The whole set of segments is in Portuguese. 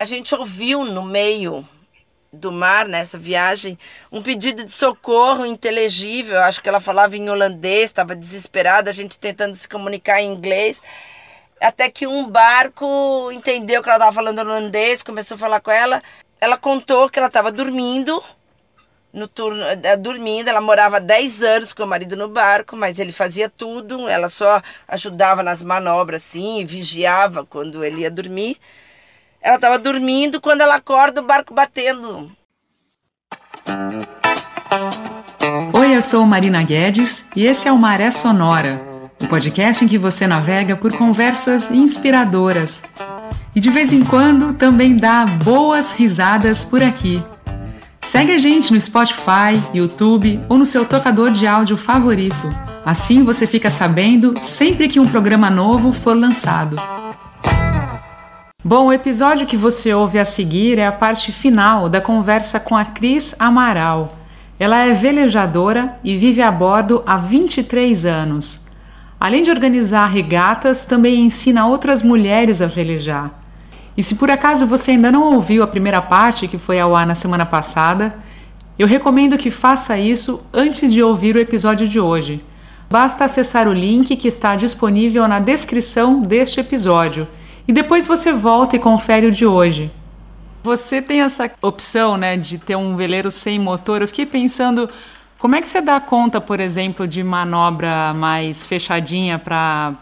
a gente ouviu no meio do mar nessa viagem um pedido de socorro inteligível. Acho que ela falava em holandês, estava desesperada, a gente tentando se comunicar em inglês. Até que um barco entendeu que ela estava falando holandês, começou a falar com ela. Ela contou que ela estava dormindo, no turno, eh, dormindo. Ela morava 10 anos com o marido no barco, mas ele fazia tudo. Ela só ajudava nas manobras, assim, vigiava quando ele ia dormir. Ela estava dormindo quando ela acorda o barco batendo. Oi, eu sou Marina Guedes e esse é o Maré Sonora o podcast em que você navega por conversas inspiradoras. E de vez em quando também dá boas risadas por aqui. Segue a gente no Spotify, YouTube ou no seu tocador de áudio favorito. Assim você fica sabendo sempre que um programa novo for lançado. Bom, o episódio que você ouve a seguir é a parte final da conversa com a Cris Amaral. Ela é velejadora e vive a bordo há 23 anos. Além de organizar regatas, também ensina outras mulheres a velejar. E se por acaso você ainda não ouviu a primeira parte que foi ao ar na semana passada, eu recomendo que faça isso antes de ouvir o episódio de hoje. Basta acessar o link que está disponível na descrição deste episódio e depois você volta e confere o de hoje. Você tem essa opção, né, de ter um veleiro sem motor. Eu fiquei pensando, como é que você dá conta, por exemplo, de manobra mais fechadinha para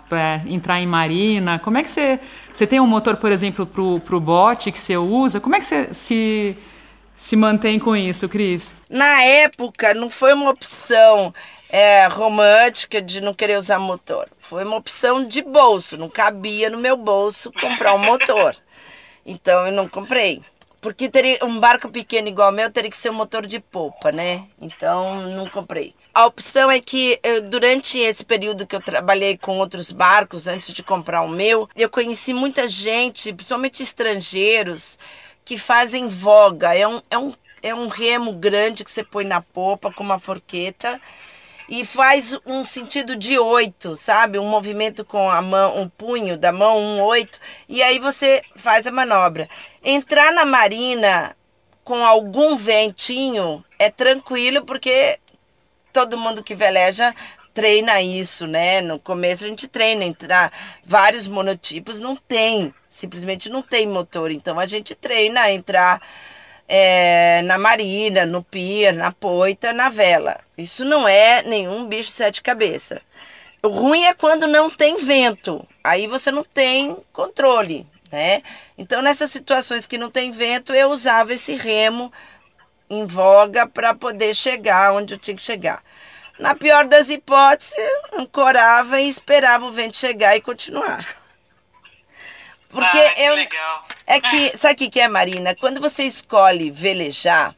entrar em marina? Como é que você. Você tem um motor, por exemplo, para o bote que você usa? Como é que você se, se mantém com isso, Cris? Na época, não foi uma opção é, romântica de não querer usar motor. Foi uma opção de bolso. Não cabia no meu bolso comprar um motor. Então eu não comprei. Porque teria um barco pequeno igual o meu teria que ser um motor de polpa, né? Então não comprei. A opção é que eu, durante esse período que eu trabalhei com outros barcos, antes de comprar o meu, eu conheci muita gente, principalmente estrangeiros, que fazem voga. É um, é um, é um remo grande que você põe na popa com uma forqueta e faz um sentido de oito, sabe? Um movimento com a mão, um punho da mão, um oito, e aí você faz a manobra. Entrar na marina com algum ventinho é tranquilo, porque todo mundo que veleja treina isso, né? No começo a gente treina, entrar vários monotipos não tem, simplesmente não tem motor, então a gente treina entrar é, na marina, no pier, na poita, na vela. Isso não é nenhum bicho de sete cabeças. O ruim é quando não tem vento. Aí você não tem controle, né? Então, nessas situações que não tem vento, eu usava esse remo em voga para poder chegar onde eu tinha que chegar. Na pior das hipóteses, ancorava e esperava o vento chegar e continuar. Porque ah, que eu. Legal. É que, sabe o que, que é, Marina? Quando você escolhe velejar,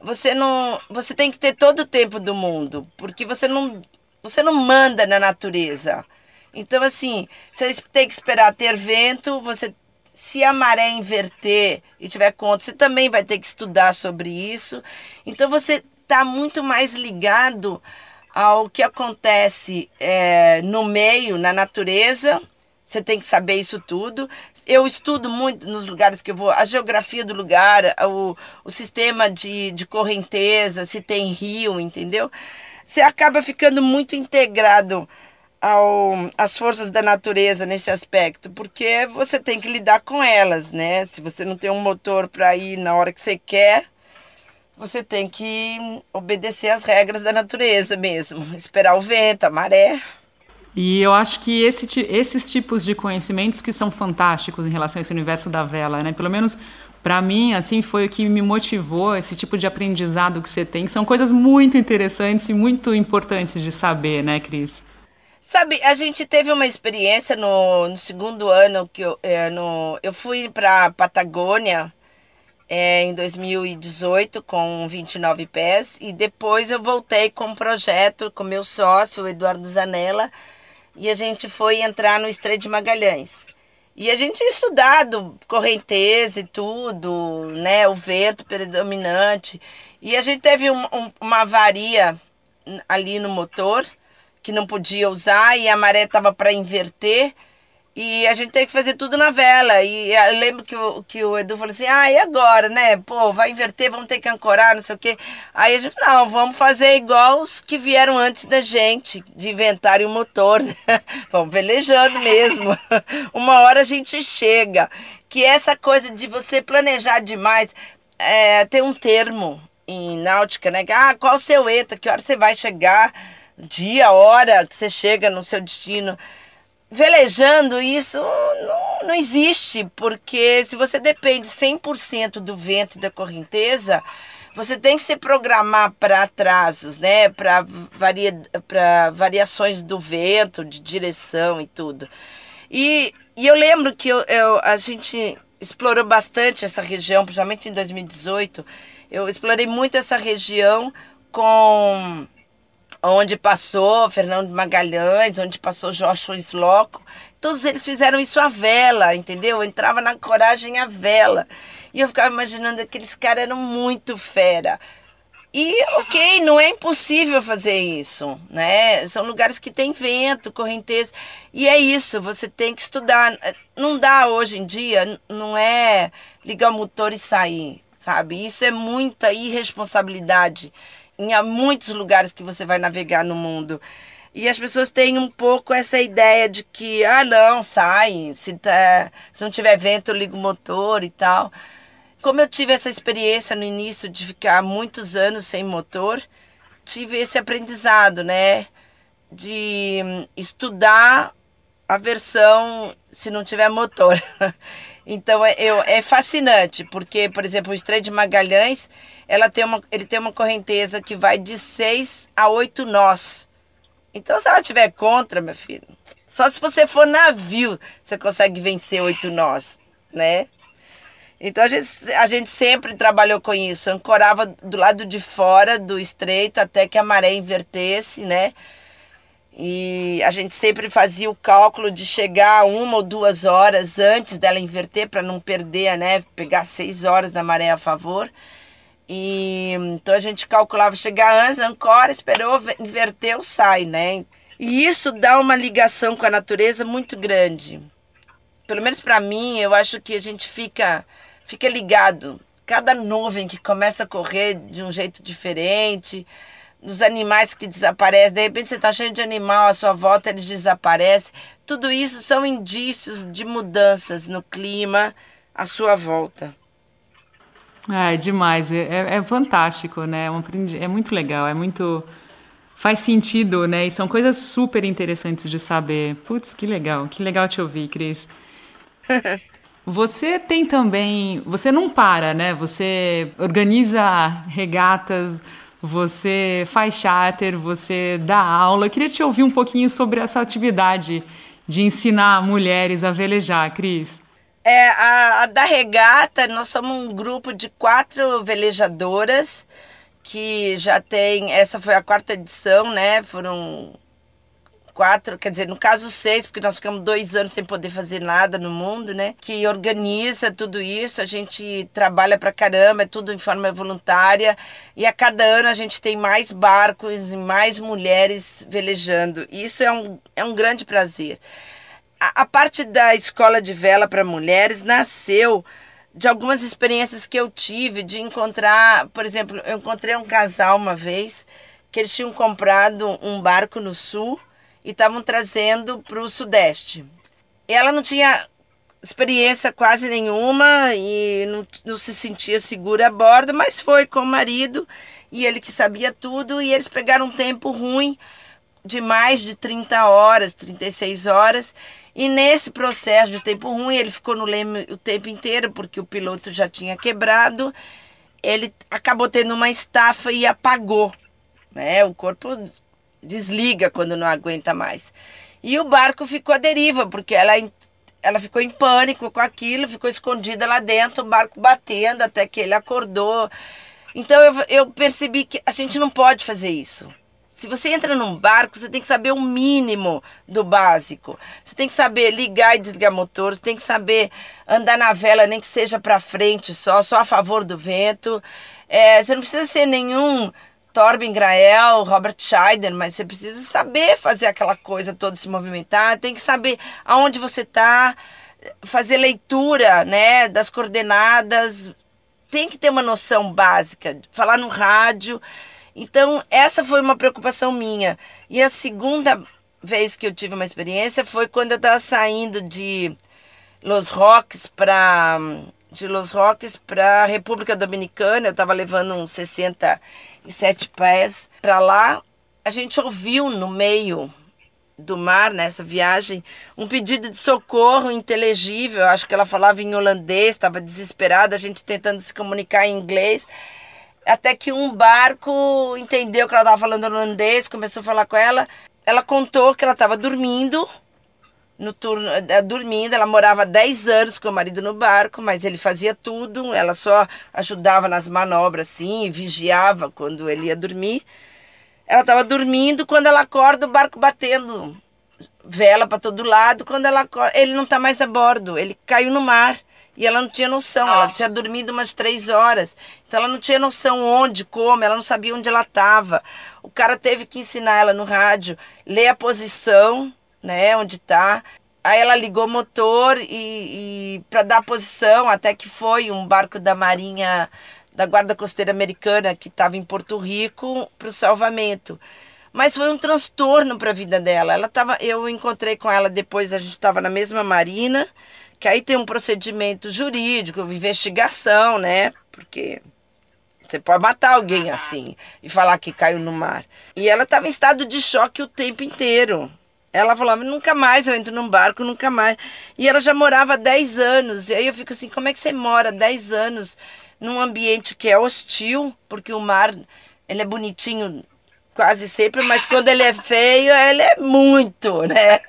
você não. Você tem que ter todo o tempo do mundo. Porque você não. Você não manda na natureza. Então, assim, você tem que esperar ter vento, você. Se a maré inverter e tiver conta, você também vai ter que estudar sobre isso. Então você está muito mais ligado ao que acontece é, no meio, na natureza, você tem que saber isso tudo. Eu estudo muito nos lugares que eu vou, a geografia do lugar, o, o sistema de, de correnteza, se tem rio, entendeu? Você acaba ficando muito integrado ao, às forças da natureza nesse aspecto, porque você tem que lidar com elas, né? Se você não tem um motor para ir na hora que você quer, você tem que obedecer às regras da natureza mesmo, esperar o vento, a maré. E eu acho que esse, esses tipos de conhecimentos que são fantásticos em relação a esse universo da vela, né? Pelo menos para mim, assim, foi o que me motivou, esse tipo de aprendizado que você tem, que são coisas muito interessantes e muito importantes de saber, né, Cris? Sabe, a gente teve uma experiência no, no segundo ano que eu, é, no, eu fui para Patagônia é, em 2018 com 29 pés e depois eu voltei com um projeto com meu sócio, Eduardo Zanella, e a gente foi entrar no Estreito de Magalhães. E a gente tinha estudado correnteza e tudo, né? O vento predominante. E a gente teve um, um, uma avaria ali no motor que não podia usar e a maré estava para inverter. E a gente tem que fazer tudo na vela. E eu lembro que o, que o Edu falou assim: ah, e agora, né? Pô, vai inverter, vamos ter que ancorar, não sei o quê. Aí a gente, não, vamos fazer igual os que vieram antes da gente, de inventarem o motor. Né? vamos velejando mesmo. Uma hora a gente chega. Que essa coisa de você planejar demais, é, tem um termo em náutica, né? Ah, qual o seu ETA? Que hora você vai chegar? Dia, hora que você chega no seu destino velejando, isso não, não existe, porque se você depende 100% do vento e da correnteza, você tem que se programar para atrasos, né? Para varia, variações do vento, de direção e tudo. E, e eu lembro que eu, eu, a gente explorou bastante essa região, principalmente em 2018. Eu explorei muito essa região com onde passou Fernando Magalhães, onde passou Joshua Sloco. Todos eles fizeram isso à vela, entendeu? entrava na coragem à vela. E eu ficava imaginando que aqueles caras eram muito fera. E, ok, não é impossível fazer isso, né? São lugares que tem vento, correnteza. E é isso, você tem que estudar. Não dá hoje em dia, não é ligar o motor e sair, sabe? Isso é muita irresponsabilidade em muitos lugares que você vai navegar no mundo. E as pessoas têm um pouco essa ideia de que, ah, não, sai, se, tá, se não tiver vento, eu ligo o motor e tal. Como eu tive essa experiência no início de ficar muitos anos sem motor, tive esse aprendizado, né? De estudar a versão se não tiver motor. Então é, eu, é fascinante, porque, por exemplo, o Estreito de Magalhães, ela tem uma, ele tem uma correnteza que vai de 6 a 8 nós. Então, se ela tiver contra, meu filho, só se você for navio você consegue vencer oito nós, né? Então a gente, a gente sempre trabalhou com isso, ancorava do lado de fora do estreito até que a maré invertesse, né? E a gente sempre fazia o cálculo de chegar uma ou duas horas antes dela inverter para não perder a neve, pegar seis horas da maré a favor. E então a gente calculava chegar antes, ancora, esperou, inverteu, sai, né? E isso dá uma ligação com a natureza muito grande. Pelo menos para mim, eu acho que a gente fica fica ligado. Cada nuvem que começa a correr de um jeito diferente, dos animais que desaparecem, de repente você está cheio de animal à sua volta, eles desaparecem. Tudo isso são indícios de mudanças no clima à sua volta. É, demais, é, é, é fantástico, né? É, é muito legal, é muito. Faz sentido, né? E são coisas super interessantes de saber. Putz, que legal, que legal te ouvir, Cris. Você tem também. Você não para, né? Você organiza regatas você faz charter, você dá aula. Eu queria te ouvir um pouquinho sobre essa atividade de ensinar mulheres a velejar, Cris. É, a, a da regata, nós somos um grupo de quatro velejadoras que já tem, essa foi a quarta edição, né? Foram quatro, quer dizer, no caso seis, porque nós ficamos dois anos sem poder fazer nada no mundo, né? Que organiza tudo isso, a gente trabalha pra caramba, é tudo em forma voluntária, e a cada ano a gente tem mais barcos e mais mulheres velejando. Isso é um, é um grande prazer. A, a parte da escola de vela para mulheres nasceu de algumas experiências que eu tive de encontrar, por exemplo, eu encontrei um casal uma vez que eles tinham comprado um barco no sul e estavam trazendo para o Sudeste. Ela não tinha experiência quase nenhuma e não, não se sentia segura a bordo, mas foi com o marido e ele que sabia tudo e eles pegaram um tempo ruim de mais de 30 horas, 36 horas. E nesse processo de tempo ruim, ele ficou no leme o tempo inteiro, porque o piloto já tinha quebrado. Ele acabou tendo uma estafa e apagou. Né? O corpo desliga quando não aguenta mais. E o barco ficou à deriva, porque ela, ela ficou em pânico com aquilo, ficou escondida lá dentro, o barco batendo até que ele acordou. Então eu, eu percebi que a gente não pode fazer isso. Se você entra num barco, você tem que saber o mínimo do básico. Você tem que saber ligar e desligar motor, você tem que saber andar na vela, nem que seja para frente só, só a favor do vento. É, você não precisa ser nenhum Torben Grael, Robert Scheider, mas você precisa saber fazer aquela coisa toda se movimentar, tem que saber aonde você está, fazer leitura, né, das coordenadas, tem que ter uma noção básica, falar no rádio. Então, essa foi uma preocupação minha. E a segunda vez que eu tive uma experiência foi quando eu estava saindo de Los Roques para de Los Roques para a República Dominicana. Eu estava levando uns 67 pés para lá. A gente ouviu no meio do mar nessa viagem um pedido de socorro inteligível. Acho que ela falava em holandês, estava desesperada, a gente tentando se comunicar em inglês. Até que um barco entendeu que ela estava falando holandês, começou a falar com ela. Ela contou que ela estava dormindo no turno, eh, dormindo. Ela morava 10 anos com o marido no barco, mas ele fazia tudo. Ela só ajudava nas manobras, assim, vigiava quando ele ia dormir. Ela estava dormindo, quando ela acorda, o barco batendo vela para todo lado. Quando ela acorda, ele não está mais a bordo, ele caiu no mar. E ela não tinha noção, Nossa. ela tinha dormido umas três horas. Então ela não tinha noção onde, como, ela não sabia onde ela estava. O cara teve que ensinar ela no rádio, ler a posição, né, onde está. Aí ela ligou o motor e, e para dar a posição, até que foi um barco da Marinha da Guarda Costeira Americana que estava em Porto Rico para o salvamento. Mas foi um transtorno para a vida dela. Ela tava, eu encontrei com ela depois, a gente estava na mesma marina, que aí tem um procedimento jurídico, investigação, né? Porque você pode matar alguém assim e falar que caiu no mar. E ela estava em estado de choque o tempo inteiro. Ela falava, nunca mais eu entro num barco, nunca mais. E ela já morava 10 anos. E aí eu fico assim, como é que você mora 10 anos num ambiente que é hostil, porque o mar ele é bonitinho quase sempre, mas quando ele é feio, ele é muito, né?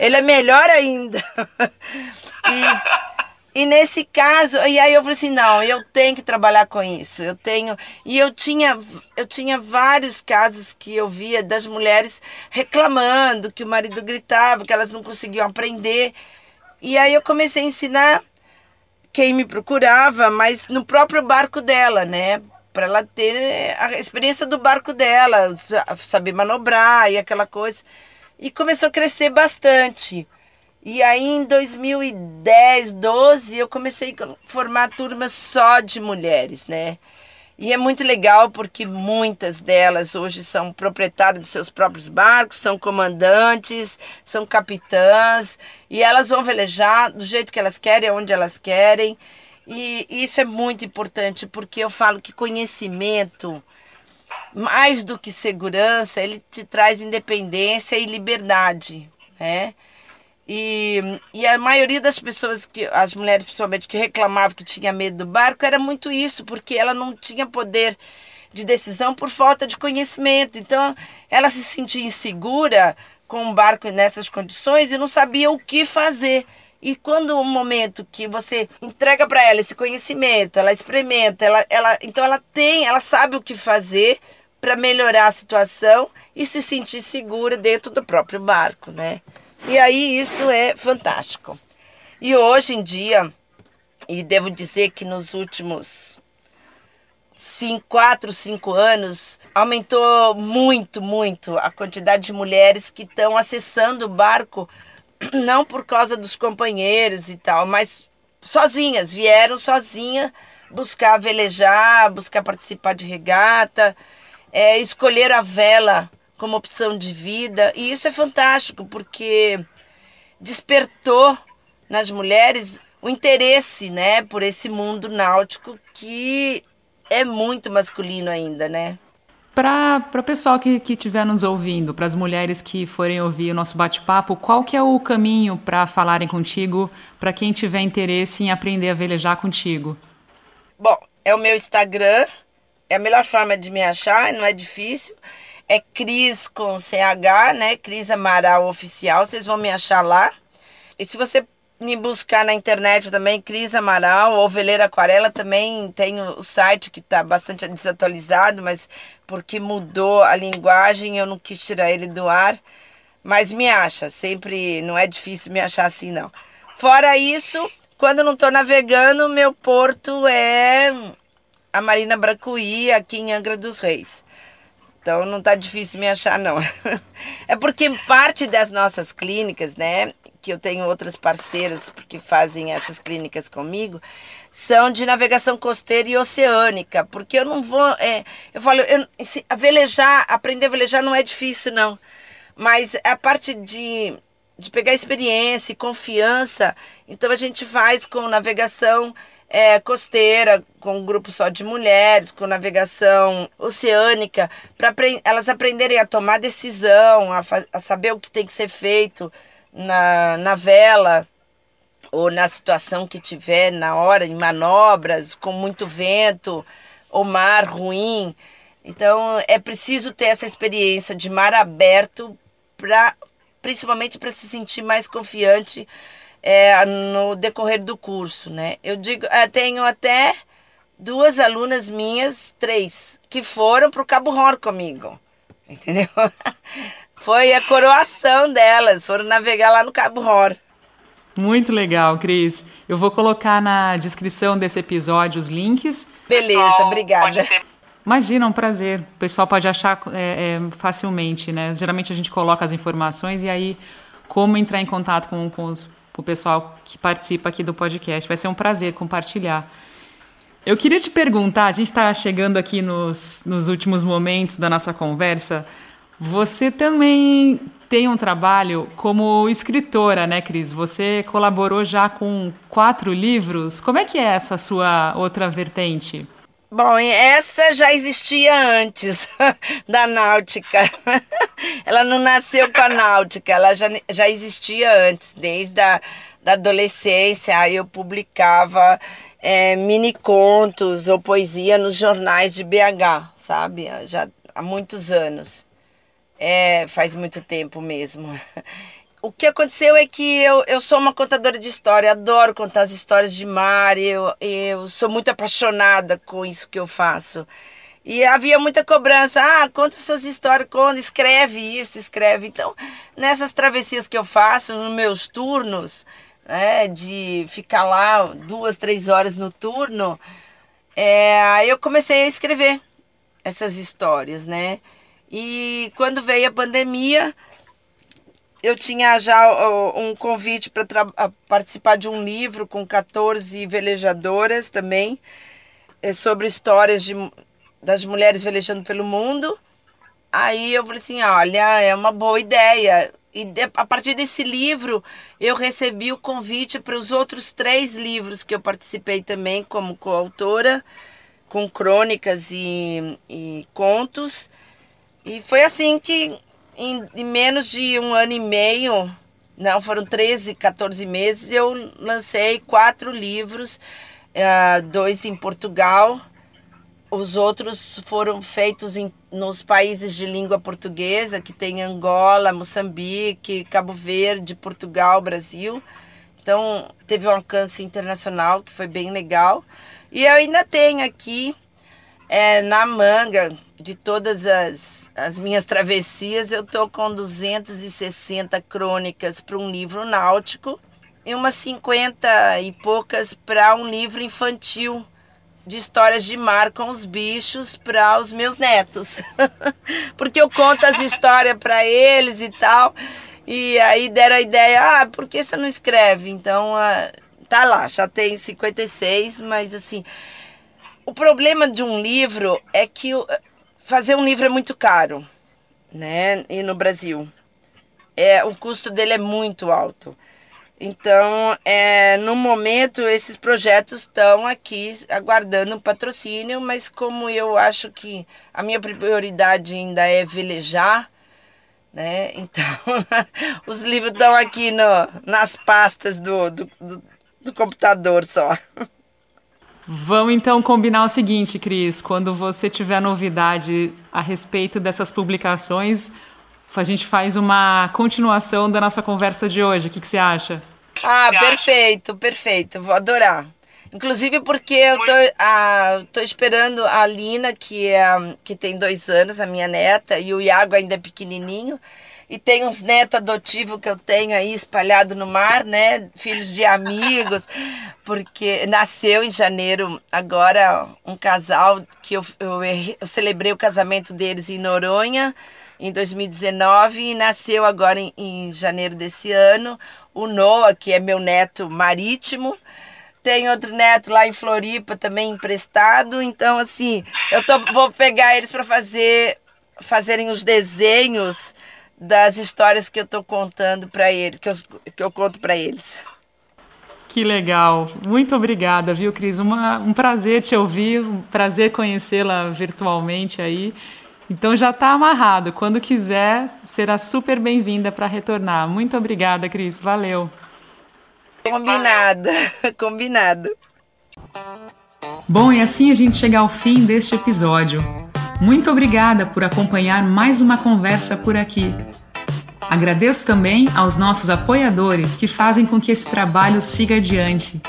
Ele é melhor ainda. E, e nesse caso, e aí eu falei assim, não, eu tenho que trabalhar com isso. Eu tenho, e eu tinha, eu tinha vários casos que eu via das mulheres reclamando que o marido gritava, que elas não conseguiam aprender. E aí eu comecei a ensinar quem me procurava, mas no próprio barco dela, né? Para ela ter a experiência do barco dela, saber manobrar e aquela coisa. E começou a crescer bastante. E aí em 2010, 12, eu comecei a formar turmas só de mulheres, né? E é muito legal porque muitas delas hoje são proprietárias de seus próprios barcos, são comandantes, são capitãs, e elas vão velejar do jeito que elas querem, onde elas querem. E isso é muito importante porque eu falo que conhecimento, mais do que segurança, ele te traz independência e liberdade, né? E, e a maioria das pessoas, que as mulheres principalmente, que reclamavam que tinha medo do barco, era muito isso, porque ela não tinha poder de decisão por falta de conhecimento. Então, ela se sentia insegura com o um barco nessas condições e não sabia o que fazer. E quando o momento que você entrega para ela esse conhecimento, ela experimenta, ela, ela, então ela tem, ela sabe o que fazer para melhorar a situação e se sentir segura dentro do próprio barco, né? E aí isso é fantástico. E hoje em dia, e devo dizer que nos últimos cinco, quatro, cinco anos, aumentou muito, muito a quantidade de mulheres que estão acessando o barco, não por causa dos companheiros e tal, mas sozinhas, vieram sozinhas buscar velejar, buscar participar de regata, é, escolher a vela como opção de vida. E isso é fantástico, porque despertou nas mulheres o interesse, né, por esse mundo náutico que é muito masculino ainda, né? Para o pessoal que estiver nos ouvindo, para as mulheres que forem ouvir o nosso bate-papo, qual que é o caminho para falarem contigo, para quem tiver interesse em aprender a velejar contigo? Bom, é o meu Instagram, é a melhor forma de me achar, não é difícil é Cris com CH, né? Cris Amaral Oficial, vocês vão me achar lá. E se você me buscar na internet também, Cris Amaral ou Veleira Aquarela, também tem o site que está bastante desatualizado, mas porque mudou a linguagem, eu não quis tirar ele do ar. Mas me acha, sempre não é difícil me achar assim, não. Fora isso, quando não estou navegando, meu porto é a Marina Bracuí, aqui em Angra dos Reis. Então não tá difícil me achar, não. É porque parte das nossas clínicas, né? Que eu tenho outras parceiras que fazem essas clínicas comigo, são de navegação costeira e oceânica. Porque eu não vou. É, eu falo, eu, se, a velejar, aprender a velejar não é difícil, não. Mas a parte de, de pegar experiência e confiança, então a gente faz com navegação é, costeira, com um grupo só de mulheres, com navegação oceânica, para elas aprenderem a tomar decisão, a, a, saber o que tem que ser feito na, na vela ou na situação que tiver na hora, em manobras, com muito vento ou mar ruim. Então é preciso ter essa experiência de mar aberto para principalmente para se sentir mais confiante é, no decorrer do curso, né? Eu digo, eu tenho até duas alunas minhas, três, que foram para o Cabo Horn comigo, entendeu? Foi a coroação delas, foram navegar lá no Cabo Horn. Muito legal, Cris. Eu vou colocar na descrição desse episódio os links. Beleza, Pessoal, obrigada. Imagina, é um prazer. O pessoal pode achar é, é, facilmente, né? Geralmente a gente coloca as informações e aí como entrar em contato com, com os para o pessoal que participa aqui do podcast. Vai ser um prazer compartilhar. Eu queria te perguntar, a gente está chegando aqui nos, nos últimos momentos da nossa conversa. Você também tem um trabalho como escritora, né, Cris? Você colaborou já com quatro livros. Como é que é essa sua outra vertente? Bom, essa já existia antes da náutica. ela não nasceu com a náutica, ela já, já existia antes, desde a da adolescência. Aí eu publicava é, mini contos ou poesia nos jornais de BH, sabe? Já há muitos anos. É, faz muito tempo mesmo. o que aconteceu é que eu, eu sou uma contadora de história, adoro contar as histórias de mar, eu, eu sou muito apaixonada com isso que eu faço. E havia muita cobrança, ah, conta suas histórias, conta, escreve isso, escreve. Então, nessas travessias que eu faço, nos meus turnos, né, de ficar lá duas, três horas no turno, é, eu comecei a escrever essas histórias, né? E quando veio a pandemia, eu tinha já um convite para participar de um livro com 14 velejadoras também, é, sobre histórias de, das mulheres velejando pelo mundo. Aí eu falei assim: olha, é uma boa ideia. E a partir desse livro, eu recebi o convite para os outros três livros que eu participei também como coautora, com crônicas e, e contos. E foi assim que em, em menos de um ano e meio, não, foram 13, 14 meses, eu lancei quatro livros, uh, dois em Portugal, os outros foram feitos em, nos países de língua portuguesa, que tem Angola, Moçambique, Cabo Verde, Portugal, Brasil. Então, teve um alcance internacional que foi bem legal. E eu ainda tenho aqui é, na manga de todas as, as minhas travessias, eu tô com 260 crônicas para um livro náutico e umas 50 e poucas para um livro infantil de histórias de mar com os bichos para os meus netos. Porque eu conto as histórias para eles e tal. E aí deram a ideia, ah, por que você não escreve? Então, ah, tá lá, já tem 56, mas assim, o problema de um livro é que fazer um livro é muito caro, né? E no Brasil, é o custo dele é muito alto. Então, é, no momento, esses projetos estão aqui aguardando um patrocínio, mas como eu acho que a minha prioridade ainda é velejar, né? Então, os livros estão aqui no, nas pastas do, do, do, do computador só. Vamos então combinar o seguinte, Cris. Quando você tiver novidade a respeito dessas publicações, a gente faz uma continuação da nossa conversa de hoje. O que, que você acha? Ah, perfeito, perfeito. Vou adorar. Inclusive porque eu tô, ah, tô esperando a Lina, que, é, que tem dois anos, a minha neta, e o Iago ainda é pequenininho. E tem uns netos adotivos que eu tenho aí espalhado no mar, né? Filhos de amigos, porque nasceu em janeiro agora um casal que eu, eu, eu celebrei o casamento deles em Noronha em 2019 e nasceu agora em, em janeiro desse ano o Noah, que é meu neto marítimo. Tem outro neto lá em Floripa também emprestado. Então, assim, eu tô, vou pegar eles para fazer fazerem os desenhos das histórias que eu tô contando para eles, que eu, que eu conto para eles. Que legal. Muito obrigada, viu, Cris? Uma, um prazer te ouvir, um prazer conhecê-la virtualmente aí. Então já está amarrado. Quando quiser, será super bem-vinda para retornar. Muito obrigada, Cris. Valeu. Combinado, combinado. Bom, e assim a gente chega ao fim deste episódio. Muito obrigada por acompanhar mais uma conversa por aqui. Agradeço também aos nossos apoiadores que fazem com que esse trabalho siga adiante.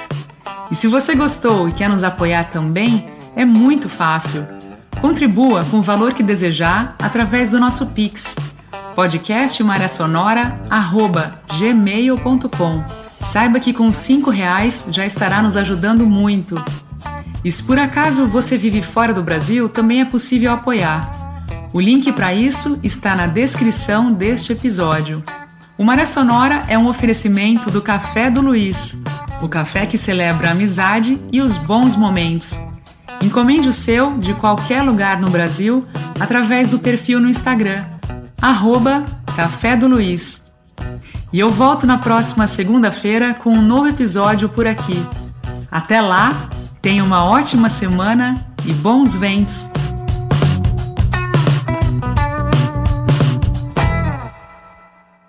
E se você gostou e quer nos apoiar também, é muito fácil. Contribua com o valor que desejar através do nosso Pix, podcastmariasonora.gmail.com. Saiba que com cinco reais já estará nos ajudando muito. E se por acaso você vive fora do Brasil, também é possível apoiar. O link para isso está na descrição deste episódio. O Maré Sonora é um oferecimento do Café do Luiz, o café que celebra a amizade e os bons momentos. Encomende o seu de qualquer lugar no Brasil através do perfil no Instagram, arroba Café do Luiz. E eu volto na próxima segunda-feira com um novo episódio por aqui. Até lá, tenha uma ótima semana e bons ventos!